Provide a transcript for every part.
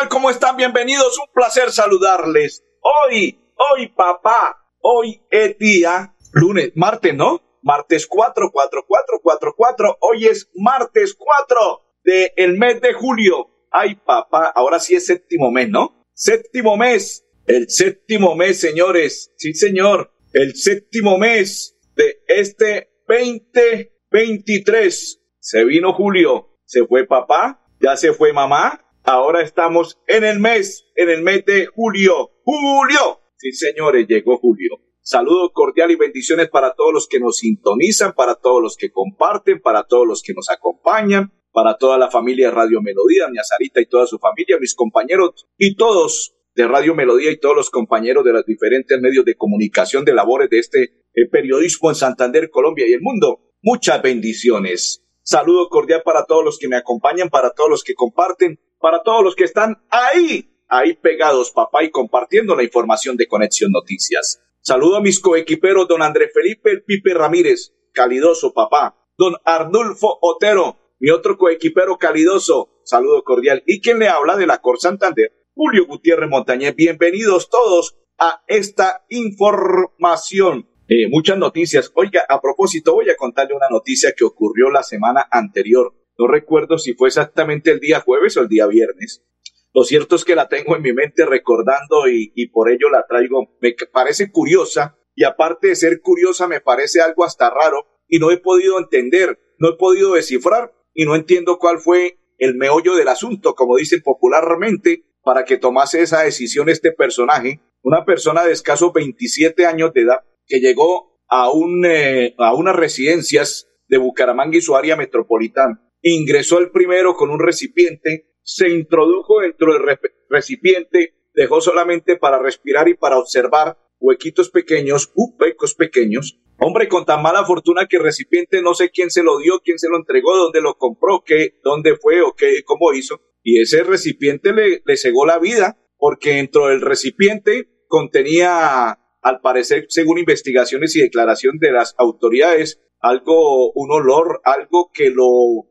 Tal? ¿Cómo están? Bienvenidos. Un placer saludarles. Hoy, hoy papá, hoy es día, lunes, martes, ¿no? Martes 4, 4, 4, 4, 4. Hoy es martes 4 del mes de julio. Ay, papá, ahora sí es séptimo mes, ¿no? Séptimo mes. El séptimo mes, señores. Sí, señor. El séptimo mes de este 2023. Se vino julio. Se fue papá ya se fue mamá, ahora estamos en el mes, en el mes de julio. Julio. Sí, señores, llegó julio. Saludos cordial y bendiciones para todos los que nos sintonizan, para todos los que comparten, para todos los que nos acompañan, para toda la familia de Radio Melodía, mi Azarita y toda su familia, mis compañeros y todos de Radio Melodía y todos los compañeros de los diferentes medios de comunicación de labores de este eh, periodismo en Santander, Colombia y el mundo. Muchas bendiciones. Saludo cordial para todos los que me acompañan, para todos los que comparten, para todos los que están ahí, ahí pegados, papá, y compartiendo la información de Conexión Noticias. Saludo a mis coequiperos, don André Felipe El Pipe Ramírez, calidoso papá, don Arnulfo Otero, mi otro coequipero calidoso, saludo cordial, y quien le habla de la Cor Santander, Julio Gutiérrez Montañez. Bienvenidos todos a esta información eh, muchas noticias. Oiga, a propósito, voy a contarle una noticia que ocurrió la semana anterior. No recuerdo si fue exactamente el día jueves o el día viernes. Lo cierto es que la tengo en mi mente recordando y, por ello la traigo. Me parece curiosa y aparte de ser curiosa me parece algo hasta raro y no he podido entender, no he podido descifrar y no entiendo cuál fue el meollo del asunto, como dicen popularmente, para que tomase esa decisión este personaje, una persona de escasos 27 años de edad, que llegó a, un, eh, a unas residencias de Bucaramanga y su área metropolitana. Ingresó el primero con un recipiente, se introdujo dentro del recipiente, dejó solamente para respirar y para observar huequitos pequeños, huecos pequeños. Hombre, con tan mala fortuna que el recipiente no sé quién se lo dio, quién se lo entregó, dónde lo compró, qué, dónde fue o qué, cómo hizo. Y ese recipiente le, le cegó la vida, porque dentro del recipiente contenía al parecer, según investigaciones y declaración de las autoridades, algo, un olor, algo que lo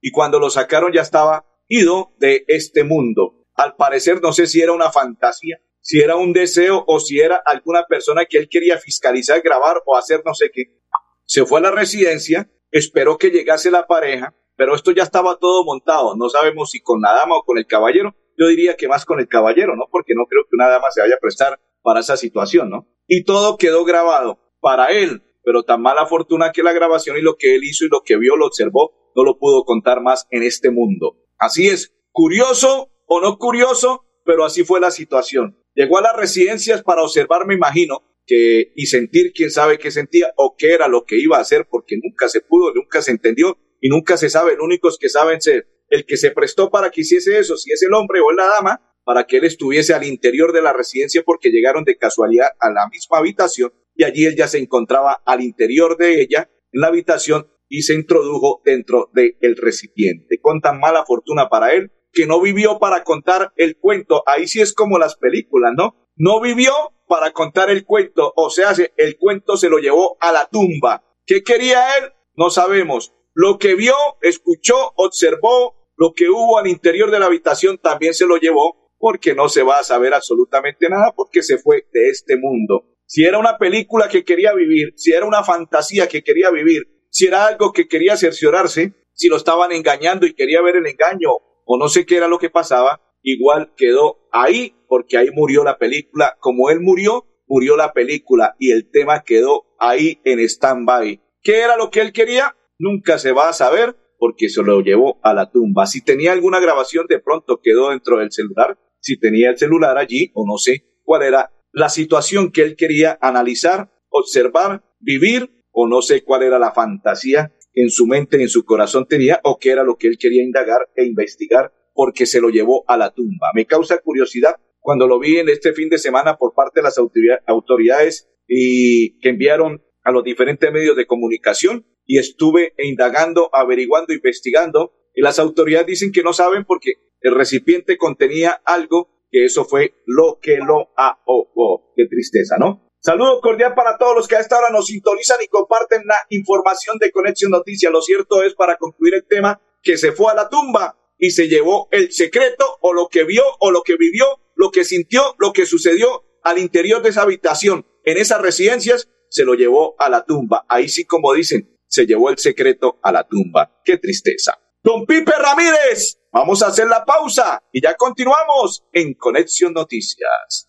y cuando lo sacaron ya estaba ido de este mundo. Al parecer, no sé si era una fantasía, si era un deseo o si era alguna persona que él quería fiscalizar, grabar o hacer no sé qué. Se fue a la residencia, esperó que llegase la pareja, pero esto ya estaba todo montado. No sabemos si con la dama o con el caballero. Yo diría que más con el caballero, ¿no? Porque no creo que una dama se vaya a prestar para esa situación, ¿no? Y todo quedó grabado para él, pero tan mala fortuna que la grabación y lo que él hizo y lo que vio, lo observó, no lo pudo contar más en este mundo. Así es, curioso o no curioso, pero así fue la situación. Llegó a las residencias para observar, me imagino, que, y sentir quién sabe qué sentía o qué era lo que iba a hacer, porque nunca se pudo, nunca se entendió y nunca se sabe. Los únicos que saben ser el que se prestó para que hiciese eso, si es el hombre o la dama, para que él estuviese al interior de la residencia porque llegaron de casualidad a la misma habitación y allí él ya se encontraba al interior de ella, en la habitación, y se introdujo dentro del recipiente. Con tan mala fortuna para él que no vivió para contar el cuento. Ahí sí es como las películas, ¿no? No vivió para contar el cuento, o sea, el cuento se lo llevó a la tumba. ¿Qué quería él? No sabemos. Lo que vio, escuchó, observó, lo que hubo al interior de la habitación también se lo llevó porque no se va a saber absolutamente nada porque se fue de este mundo. Si era una película que quería vivir, si era una fantasía que quería vivir, si era algo que quería cerciorarse, si lo estaban engañando y quería ver el engaño o no sé qué era lo que pasaba, igual quedó ahí porque ahí murió la película. Como él murió, murió la película y el tema quedó ahí en stand-by. ¿Qué era lo que él quería? Nunca se va a saber porque se lo llevó a la tumba. Si tenía alguna grabación, de pronto quedó dentro del celular si tenía el celular allí o no sé cuál era la situación que él quería analizar, observar, vivir o no sé cuál era la fantasía que en su mente, en su corazón tenía o qué era lo que él quería indagar e investigar porque se lo llevó a la tumba. Me causa curiosidad cuando lo vi en este fin de semana por parte de las autoridades y que enviaron a los diferentes medios de comunicación y estuve indagando, averiguando, investigando y las autoridades dicen que no saben porque el recipiente contenía algo que eso fue lo que lo ahogó. Qué tristeza, ¿no? Saludo cordial para todos los que a esta hora nos sintonizan y comparten la información de Conexión Noticias. Lo cierto es, para concluir el tema, que se fue a la tumba y se llevó el secreto o lo que vio o lo que vivió, lo que sintió, lo que sucedió al interior de esa habitación, en esas residencias, se lo llevó a la tumba. Ahí sí, como dicen, se llevó el secreto a la tumba. Qué tristeza. Don Pipe Ramírez, vamos a hacer la pausa y ya continuamos en Conexión Noticias.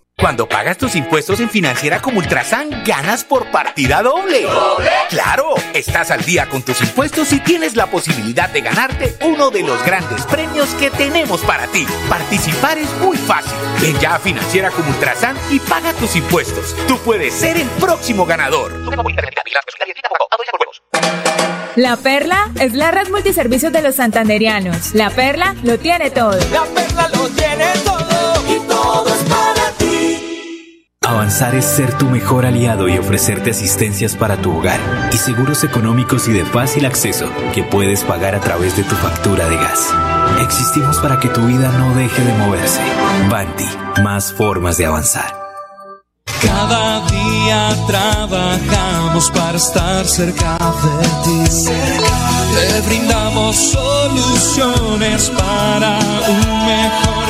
Cuando pagas tus impuestos en Financiera como Ultrasan, ganas por partida doble. Claro, estás al día con tus impuestos y tienes la posibilidad de ganarte uno de los grandes premios que tenemos para ti. Participar es muy fácil. Ven ya a Financiera como Ultrasan y paga tus impuestos. Tú puedes ser el próximo ganador. La Perla es la red multiservicios de los santanderianos. La Perla lo tiene todo. La Perla lo tiene todo y todo es Avanzar es ser tu mejor aliado y ofrecerte asistencias para tu hogar y seguros económicos y de fácil acceso que puedes pagar a través de tu factura de gas. Existimos para que tu vida no deje de moverse. Banti, más formas de avanzar. Cada día trabajamos para estar cerca de ti. Te brindamos soluciones para un mejor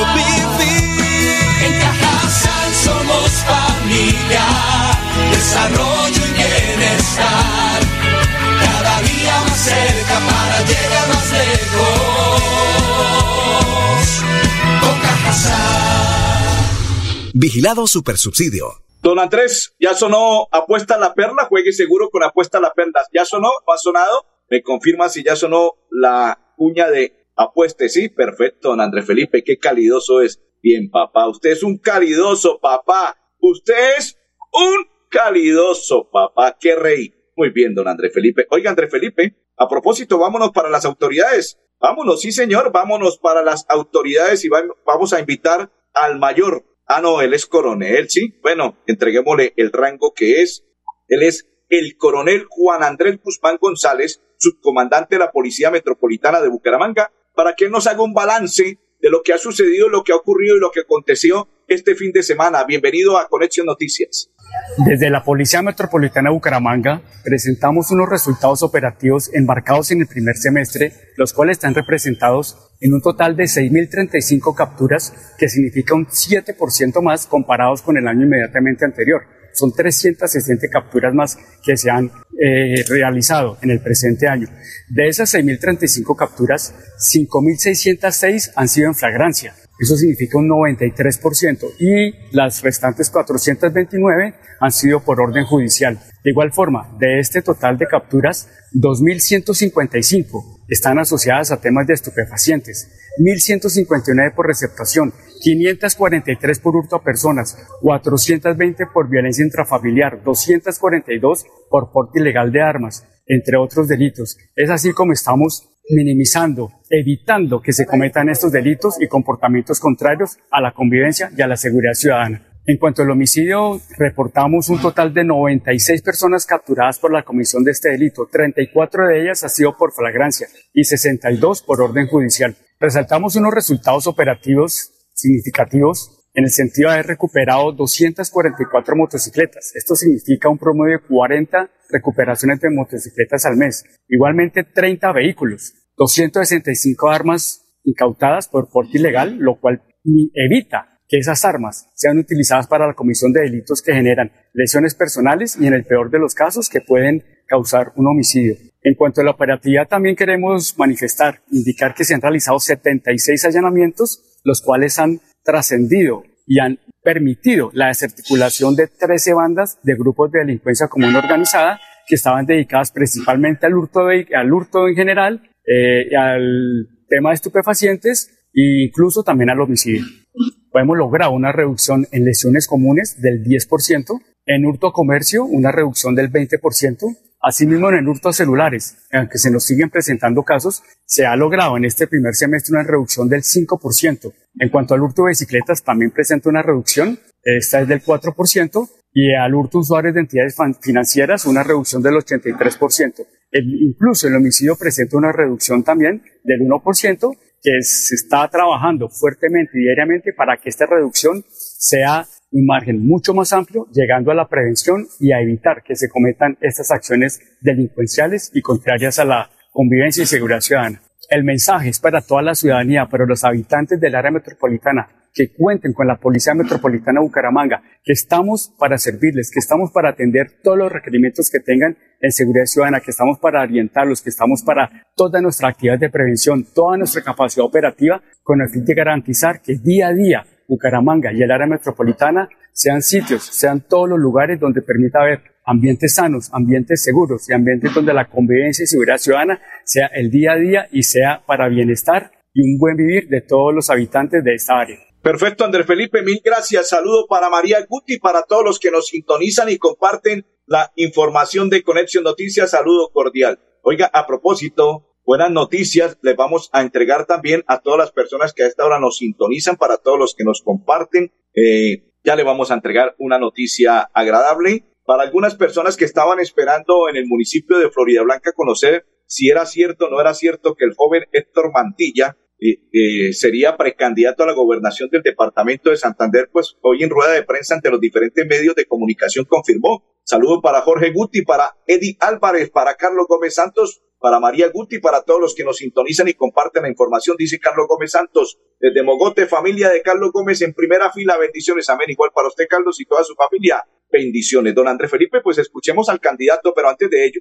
Vigilado Supersubsidio. Don Andrés, ya sonó apuesta a la perla, juegue seguro con apuesta a la perla. ¿Ya sonó? ¿No ha sonado? Me confirma si ya sonó la cuña de apueste. Sí, perfecto, don Andrés Felipe, qué calidoso es. Bien, papá, usted es un calidoso, papá. Usted es un calidoso, papá. Qué rey. Muy bien, don Andrés Felipe. Oiga, Andrés Felipe, a propósito, vámonos para las autoridades. Vámonos, sí, señor, vámonos para las autoridades y vamos a invitar al mayor. Ah, no, él es coronel, sí. Bueno, entreguémosle el rango que es. Él es el coronel Juan Andrés Guzmán González, subcomandante de la Policía Metropolitana de Bucaramanga, para que nos haga un balance de lo que ha sucedido, lo que ha ocurrido y lo que aconteció este fin de semana. Bienvenido a Conexión Noticias. Desde la Policía Metropolitana de Bucaramanga presentamos unos resultados operativos embarcados en el primer semestre, los cuales están representados en un total de 6.035 capturas, que significa un 7% más comparados con el año inmediatamente anterior. Son 360 capturas más que se han eh, realizado en el presente año. De esas 6.035 capturas, 5.606 han sido en flagrancia. Eso significa un 93%. Y las restantes 429 han sido por orden judicial. De igual forma, de este total de capturas, 2.155 están asociadas a temas de estupefacientes, 1.159 por receptación, 543 por hurto a personas, 420 por violencia intrafamiliar, 242 por porte ilegal de armas, entre otros delitos. Es así como estamos minimizando, evitando que se cometan estos delitos y comportamientos contrarios a la convivencia y a la seguridad ciudadana. En cuanto al homicidio, reportamos un total de 96 personas capturadas por la comisión de este delito. 34 de ellas ha sido por flagrancia y 62 por orden judicial. Resaltamos unos resultados operativos significativos en el sentido de haber recuperado 244 motocicletas. Esto significa un promedio de 40 recuperaciones de motocicletas al mes. Igualmente 30 vehículos, 265 armas incautadas por porte ilegal, lo cual evita que esas armas sean utilizadas para la comisión de delitos que generan lesiones personales y en el peor de los casos que pueden causar un homicidio. En cuanto a la operatividad, también queremos manifestar, indicar que se han realizado 76 allanamientos, los cuales han trascendido y han permitido la desarticulación de 13 bandas de grupos de delincuencia común organizada que estaban dedicadas principalmente al hurto, al hurto en general, eh, al tema de estupefacientes e incluso también al homicidio. Hemos logrado una reducción en lesiones comunes del 10%, en hurto comercio una reducción del 20%, Asimismo, en el hurto a celulares, aunque se nos siguen presentando casos, se ha logrado en este primer semestre una reducción del 5%. En cuanto al hurto de bicicletas, también presenta una reducción, esta es del 4%, y al hurto usuarios de entidades financieras una reducción del 83%. Incluso el homicidio presenta una reducción también del 1%, que se está trabajando fuertemente y diariamente para que esta reducción sea un margen mucho más amplio, llegando a la prevención y a evitar que se cometan estas acciones delincuenciales y contrarias a la convivencia y seguridad ciudadana. El mensaje es para toda la ciudadanía, para los habitantes del área metropolitana, que cuenten con la Policía Metropolitana de Bucaramanga, que estamos para servirles, que estamos para atender todos los requerimientos que tengan en seguridad ciudadana, que estamos para orientarlos, que estamos para toda nuestra actividad de prevención, toda nuestra capacidad operativa, con el fin de garantizar que día a día Bucaramanga y el área metropolitana sean sitios, sean todos los lugares donde permita haber ambientes sanos, ambientes seguros y ambientes donde la convivencia y seguridad ciudadana sea el día a día y sea para bienestar y un buen vivir de todos los habitantes de esta área. Perfecto, Andrés Felipe, mil gracias. Saludo para María Guti, para todos los que nos sintonizan y comparten la información de Conexión Noticias. Saludo cordial. Oiga, a propósito, buenas noticias les vamos a entregar también a todas las personas que a esta hora nos sintonizan, para todos los que nos comparten. Eh, ya le vamos a entregar una noticia agradable para algunas personas que estaban esperando en el municipio de Florida Blanca conocer si era cierto o no era cierto que el joven Héctor Mantilla eh, eh, sería precandidato a la gobernación del departamento de Santander, pues hoy en rueda de prensa ante los diferentes medios de comunicación confirmó. Saludo para Jorge Guti, para Eddie Álvarez, para Carlos Gómez Santos, para María Guti, para todos los que nos sintonizan y comparten la información, dice Carlos Gómez Santos, desde Mogote, familia de Carlos Gómez en primera fila, bendiciones, amén, igual para usted, Carlos, y toda su familia, bendiciones. Don Andrés Felipe, pues escuchemos al candidato, pero antes de ello,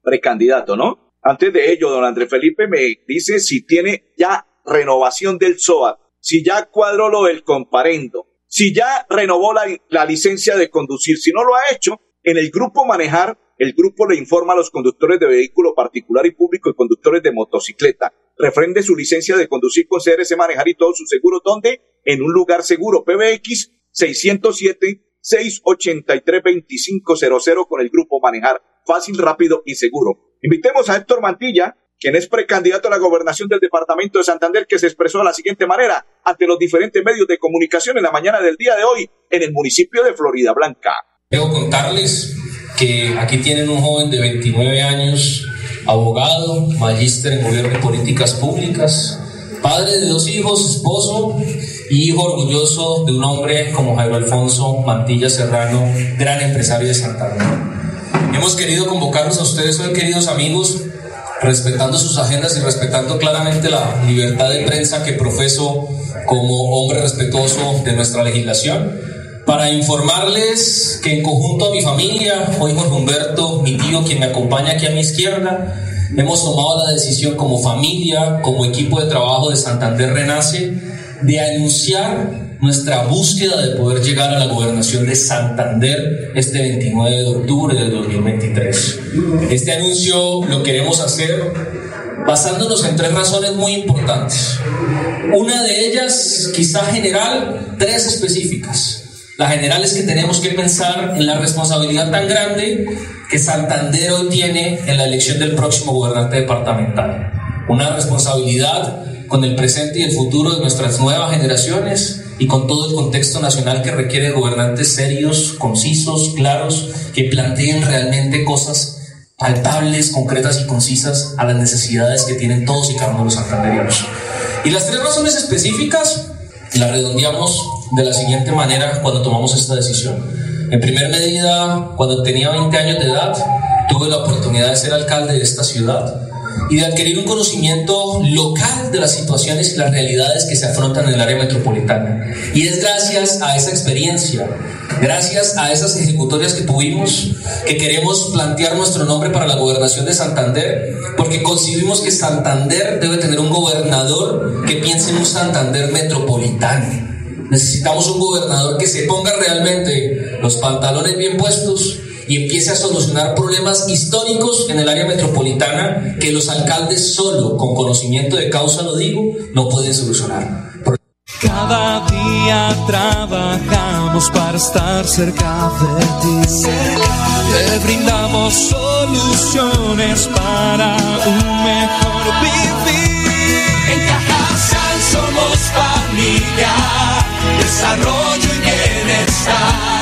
precandidato, ¿no? Antes de ello, don Andrés Felipe me dice si tiene ya renovación del SOAT, si ya cuadró lo del comparendo, si ya renovó la, la licencia de conducir, si no lo ha hecho, en el grupo Manejar el grupo le informa a los conductores de vehículo particular y público y conductores de motocicleta. Refrende su licencia de conducir con CRC Manejar y todos sus seguros. ¿Dónde? En un lugar seguro. PBX 607 683 2500 con el grupo Manejar. Fácil, rápido y seguro. Invitemos a Héctor Mantilla, quien es precandidato a la gobernación del departamento de Santander, que se expresó de la siguiente manera ante los diferentes medios de comunicación en la mañana del día de hoy en el municipio de Florida Blanca. Debo contarles que aquí tienen un joven de 29 años, abogado, magíster en gobierno y políticas públicas, padre de dos hijos, esposo y hijo orgulloso de un hombre como Jairo Alfonso Mantilla Serrano, gran empresario de Santander. Hemos querido convocarnos a ustedes hoy, queridos amigos, respetando sus agendas y respetando claramente la libertad de prensa que profeso como hombre respetuoso de nuestra legislación para informarles que en conjunto a mi familia, hoy Jorge Humberto, mi tío, quien me acompaña aquí a mi izquierda, hemos tomado la decisión como familia, como equipo de trabajo de Santander Renace, de anunciar nuestra búsqueda de poder llegar a la gobernación de Santander este 29 de octubre de 2023. Este anuncio lo queremos hacer basándonos en tres razones muy importantes. Una de ellas, quizá general, tres específicas. La general es que tenemos que pensar en la responsabilidad tan grande que Santander hoy tiene en la elección del próximo gobernante departamental. Una responsabilidad con el presente y el futuro de nuestras nuevas generaciones y con todo el contexto nacional que requiere gobernantes serios, concisos, claros, que planteen realmente cosas palpables, concretas y concisas a las necesidades que tienen todos y cada uno de los santanderianos. Y las tres razones específicas las redondeamos de la siguiente manera cuando tomamos esta decisión. En primer medida, cuando tenía 20 años de edad, tuve la oportunidad de ser alcalde de esta ciudad y de adquirir un conocimiento local de las situaciones y las realidades que se afrontan en el área metropolitana. Y es gracias a esa experiencia, gracias a esas ejecutorias que tuvimos, que queremos plantear nuestro nombre para la gobernación de Santander, porque concibimos que Santander debe tener un gobernador que piense en un Santander metropolitano. Necesitamos un gobernador que se ponga realmente los pantalones bien puestos y empiece a solucionar problemas históricos en el área metropolitana que los alcaldes solo con conocimiento de causa, lo digo, no pueden solucionar. Cada día trabajamos para estar cerca de ti. Te brindamos soluciones para un mejor vivir. En Cajasal somos familia, desarrollo y bienestar.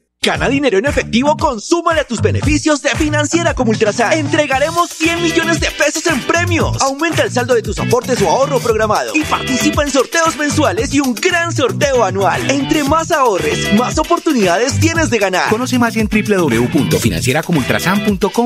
Gana dinero en efectivo, consúmale a tus beneficios de Financiera como Ultrasan. Entregaremos 100 millones de pesos en premios. Aumenta el saldo de tus aportes o ahorro programado y participa en sorteos mensuales y un gran sorteo anual. Entre más ahorres, más oportunidades tienes de ganar. Conoce más en www.financieracomultrasan.com.co.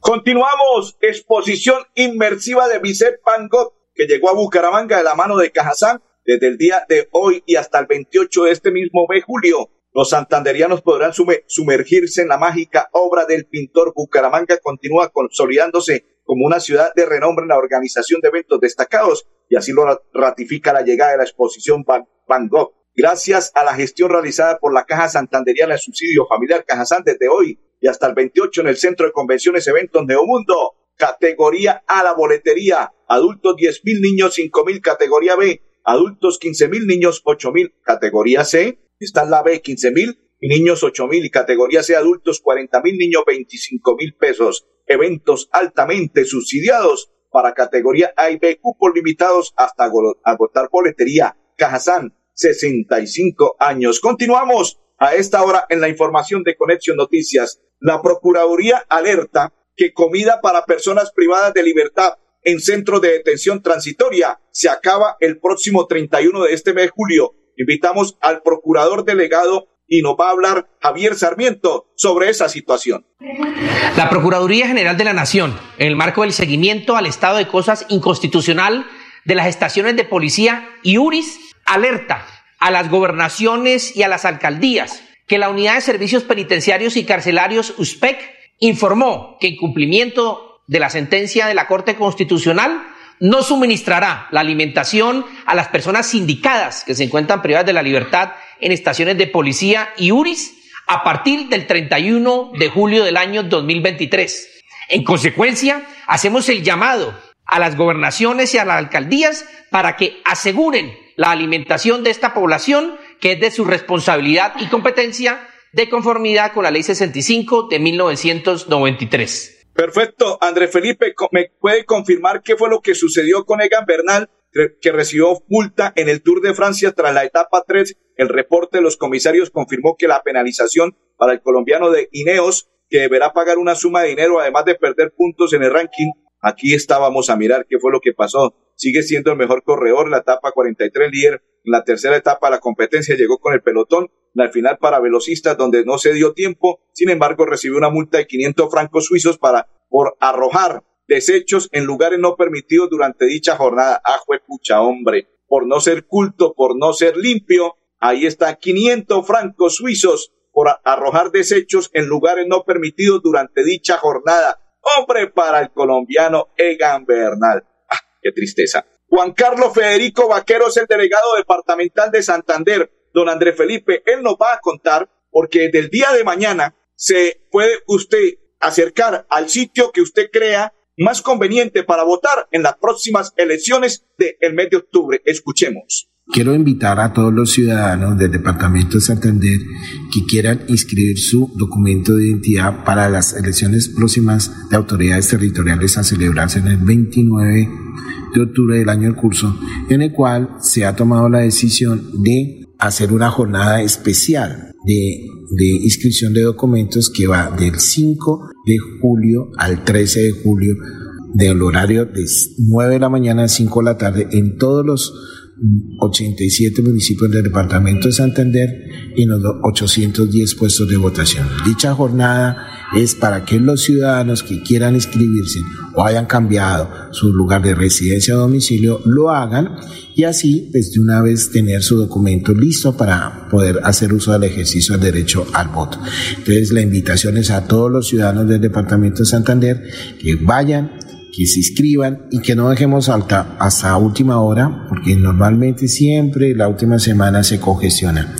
Continuamos. Exposición inmersiva de Vicente Van Gogh, que llegó a Bucaramanga de la mano de Cajazán desde el día de hoy y hasta el 28 de este mismo mes, julio. Los santanderianos podrán sume- sumergirse en la mágica obra del pintor. Bucaramanga continúa consolidándose como una ciudad de renombre en la organización de eventos destacados y así lo ra- ratifica la llegada de la exposición Van Gogh. Gracias a la gestión realizada por la Caja Santanderiana de Subsidio Familiar Cajazán desde hoy y hasta el 28 en el Centro de Convenciones Eventos Neomundo. Categoría A la boletería. Adultos 10 mil niños 5 mil. Categoría B. Adultos 15 mil niños 8 mil. Categoría C. Está la B 15 mil y niños 8 mil. Y categoría C adultos 40 mil niños 25 mil pesos. Eventos altamente subsidiados para categoría A y B. Cupos limitados hasta ago- agotar boletería. Cajazán 65 años. Continuamos a esta hora en la información de Conexión Noticias. La Procuraduría alerta que comida para personas privadas de libertad en centros de detención transitoria se acaba el próximo 31 de este mes de julio. Invitamos al procurador delegado y nos va a hablar Javier Sarmiento sobre esa situación. La Procuraduría General de la Nación, en el marco del seguimiento al estado de cosas inconstitucional de las estaciones de policía y URIS, alerta a las gobernaciones y a las alcaldías que la Unidad de Servicios Penitenciarios y Carcelarios USPEC informó que en cumplimiento de la sentencia de la Corte Constitucional no suministrará la alimentación a las personas sindicadas que se encuentran privadas de la libertad en estaciones de policía y URIS a partir del 31 de julio del año 2023. En consecuencia, hacemos el llamado a las gobernaciones y a las alcaldías para que aseguren la alimentación de esta población, que es de su responsabilidad y competencia de conformidad con la Ley 65 de 1993. Perfecto. André Felipe, ¿me puede confirmar qué fue lo que sucedió con Egan Bernal que recibió multa en el Tour de Francia tras la etapa 3. El reporte de los comisarios confirmó que la penalización para el colombiano de Ineos, que deberá pagar una suma de dinero además de perder puntos en el ranking. Aquí estábamos a mirar qué fue lo que pasó. Sigue siendo el mejor corredor, la etapa 43 líder. En la tercera etapa de la competencia llegó con el pelotón. Al final para velocistas donde no se dio tiempo. Sin embargo, recibió una multa de 500 francos suizos para por arrojar desechos en lugares no permitidos durante dicha jornada. Ah, pucha, hombre, por no ser culto, por no ser limpio, ahí está 500 francos suizos por arrojar desechos en lugares no permitidos durante dicha jornada. Hombre, para el colombiano Egan Bernal. Qué tristeza. Juan Carlos Federico Vaquero es el delegado departamental de Santander. Don Andrés Felipe, él nos va a contar porque del día de mañana se puede usted acercar al sitio que usted crea más conveniente para votar en las próximas elecciones del mes de octubre. Escuchemos. Quiero invitar a todos los ciudadanos del Departamento de Santander que quieran inscribir su documento de identidad para las elecciones próximas de autoridades territoriales a celebrarse en el 29 de octubre del año en curso, en el cual se ha tomado la decisión de hacer una jornada especial de, de inscripción de documentos que va del 5 de julio al 13 de julio del horario de 9 de la mañana a 5 de la tarde en todos los 87 municipios del departamento de Santander y en los 810 puestos de votación. Dicha jornada es para que los ciudadanos que quieran inscribirse o hayan cambiado su lugar de residencia o domicilio lo hagan y así pues de una vez tener su documento listo para poder hacer uso del ejercicio del derecho al voto. Entonces la invitación es a todos los ciudadanos del departamento de Santander que vayan que se inscriban y que no dejemos hasta, hasta última hora, porque normalmente siempre la última semana se congestiona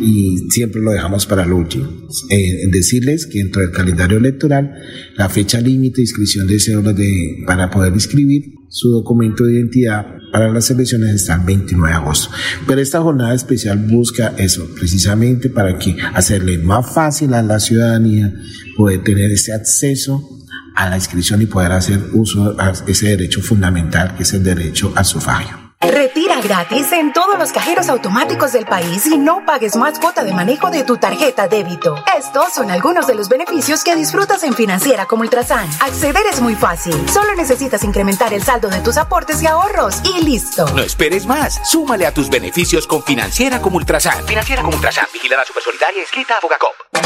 y siempre lo dejamos para el último. Eh, decirles que dentro del calendario electoral, la fecha límite de inscripción de cédulas de, para poder inscribir su documento de identidad para las elecciones está el 29 de agosto. Pero esta jornada especial busca eso, precisamente para que hacerle más fácil a la ciudadanía poder tener ese acceso a la inscripción y poder hacer uso de ese derecho fundamental que es el derecho al sufragio. Retira gratis en todos los cajeros automáticos del país y no pagues más cuota de manejo de tu tarjeta débito. Estos son algunos de los beneficios que disfrutas en Financiera como Ultrasan. Acceder es muy fácil. Solo necesitas incrementar el saldo de tus aportes y ahorros y listo. No esperes más. Súmale a tus beneficios con Financiera como Ultrasan. Financiera como Ultrasan. Vigilada Supersolidaria escrita a Fogacop.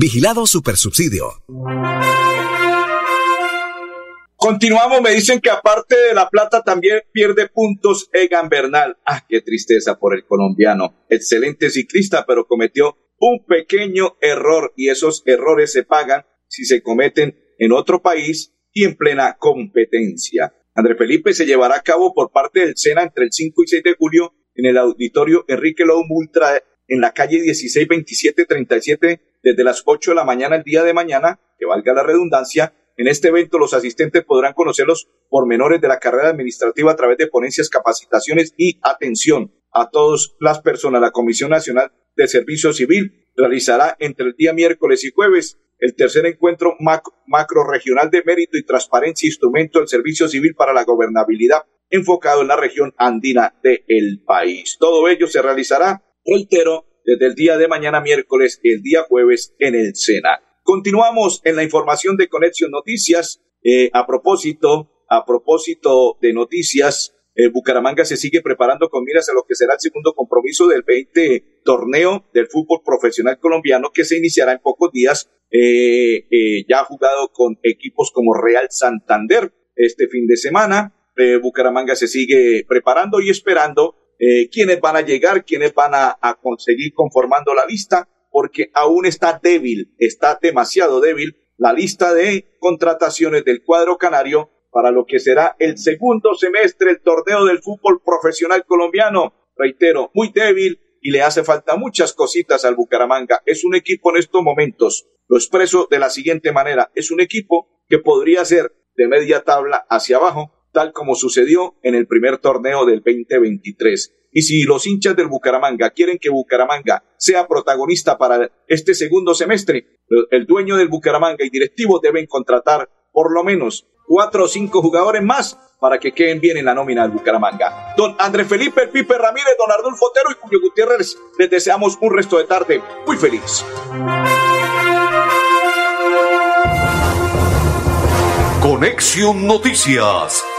Vigilado Supersubsidio. Continuamos, me dicen que aparte de la plata también pierde puntos Egan Bernal. Ah, qué tristeza por el colombiano. Excelente ciclista, pero cometió un pequeño error y esos errores se pagan si se cometen en otro país y en plena competencia. André Felipe se llevará a cabo por parte del SENA entre el 5 y 6 de julio en el auditorio Enrique Ultra en la calle 162737 desde las 8 de la mañana el día de mañana, que valga la redundancia, en este evento los asistentes podrán conocer los pormenores de la carrera administrativa a través de ponencias, capacitaciones y atención a todas las personas. La Comisión Nacional de Servicio Civil realizará entre el día miércoles y jueves el tercer encuentro macro, macro regional de mérito y transparencia instrumento del servicio civil para la gobernabilidad enfocado en la región andina del país. Todo ello se realizará, reitero, desde el día de mañana miércoles el día jueves en el Sena. Continuamos en la información de Conexión Noticias. Eh, a propósito, a propósito de noticias, eh, Bucaramanga se sigue preparando con miras a lo que será el segundo compromiso del 20 torneo del fútbol profesional colombiano que se iniciará en pocos días eh, eh, ya jugado con equipos como Real Santander este fin de semana. Eh, Bucaramanga se sigue preparando y esperando quiénes van a llegar, quiénes van a, a conseguir conformando la lista, porque aún está débil, está demasiado débil la lista de contrataciones del cuadro canario para lo que será el segundo semestre el torneo del fútbol profesional colombiano. Reitero, muy débil, y le hace falta muchas cositas al Bucaramanga. Es un equipo en estos momentos, lo expreso de la siguiente manera, es un equipo que podría ser de media tabla hacia abajo, tal como sucedió en el primer torneo del 2023. Y si los hinchas del Bucaramanga quieren que Bucaramanga sea protagonista para este segundo semestre, el dueño del Bucaramanga y directivos deben contratar por lo menos cuatro o cinco jugadores más para que queden bien en la nómina del Bucaramanga. Don André Felipe el Pipe Ramírez, don Arnulfo Otero y Julio Gutiérrez, les deseamos un resto de tarde muy feliz. Conexión Noticias